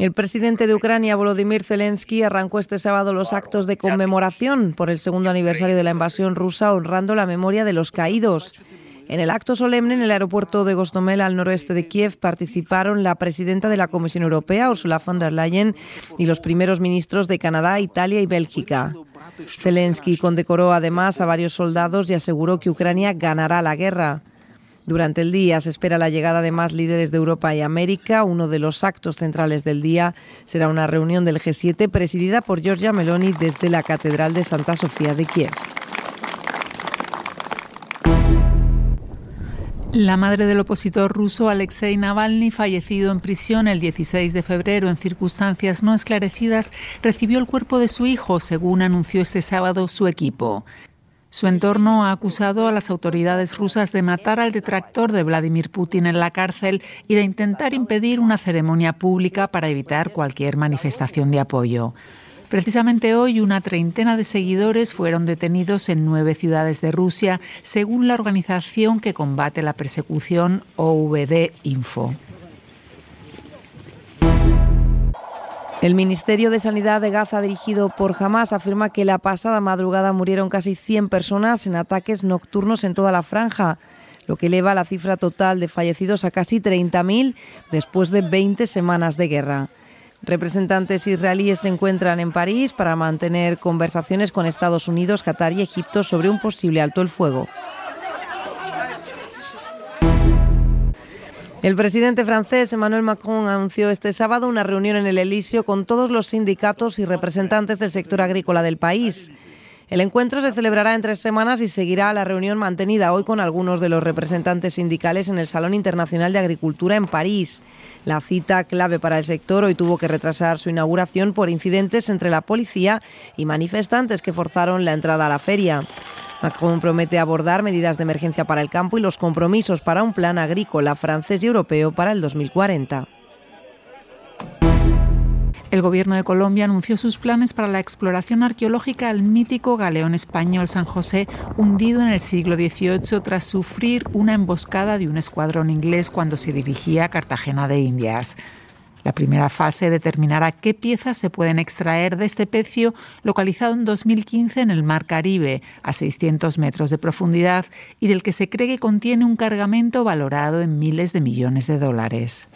El presidente de Ucrania, Volodymyr Zelensky, arrancó este sábado los actos de conmemoración por el segundo aniversario de la invasión rusa, honrando la memoria de los caídos. En el acto solemne en el aeropuerto de Gostomel, al noroeste de Kiev, participaron la presidenta de la Comisión Europea, Ursula von der Leyen, y los primeros ministros de Canadá, Italia y Bélgica. Zelensky condecoró además a varios soldados y aseguró que Ucrania ganará la guerra. Durante el día se espera la llegada de más líderes de Europa y América. Uno de los actos centrales del día será una reunión del G7 presidida por Giorgia Meloni desde la Catedral de Santa Sofía de Kiev. La madre del opositor ruso Alexei Navalny, fallecido en prisión el 16 de febrero en circunstancias no esclarecidas, recibió el cuerpo de su hijo, según anunció este sábado su equipo. Su entorno ha acusado a las autoridades rusas de matar al detractor de Vladimir Putin en la cárcel y de intentar impedir una ceremonia pública para evitar cualquier manifestación de apoyo. Precisamente hoy una treintena de seguidores fueron detenidos en nueve ciudades de Rusia, según la organización que combate la persecución OVD Info. El Ministerio de Sanidad de Gaza, dirigido por Hamas, afirma que la pasada madrugada murieron casi 100 personas en ataques nocturnos en toda la franja, lo que eleva la cifra total de fallecidos a casi 30.000 después de 20 semanas de guerra. Representantes israelíes se encuentran en París para mantener conversaciones con Estados Unidos, Qatar y Egipto sobre un posible alto el fuego. El presidente francés Emmanuel Macron anunció este sábado una reunión en el Elíseo con todos los sindicatos y representantes del sector agrícola del país. El encuentro se celebrará en tres semanas y seguirá la reunión mantenida hoy con algunos de los representantes sindicales en el Salón Internacional de Agricultura en París. La cita clave para el sector hoy tuvo que retrasar su inauguración por incidentes entre la policía y manifestantes que forzaron la entrada a la feria. Macron promete abordar medidas de emergencia para el campo y los compromisos para un plan agrícola francés y europeo para el 2040. El gobierno de Colombia anunció sus planes para la exploración arqueológica al mítico galeón español San José, hundido en el siglo XVIII tras sufrir una emboscada de un escuadrón inglés cuando se dirigía a Cartagena de Indias. La primera fase determinará qué piezas se pueden extraer de este pecio localizado en 2015 en el Mar Caribe, a 600 metros de profundidad, y del que se cree que contiene un cargamento valorado en miles de millones de dólares.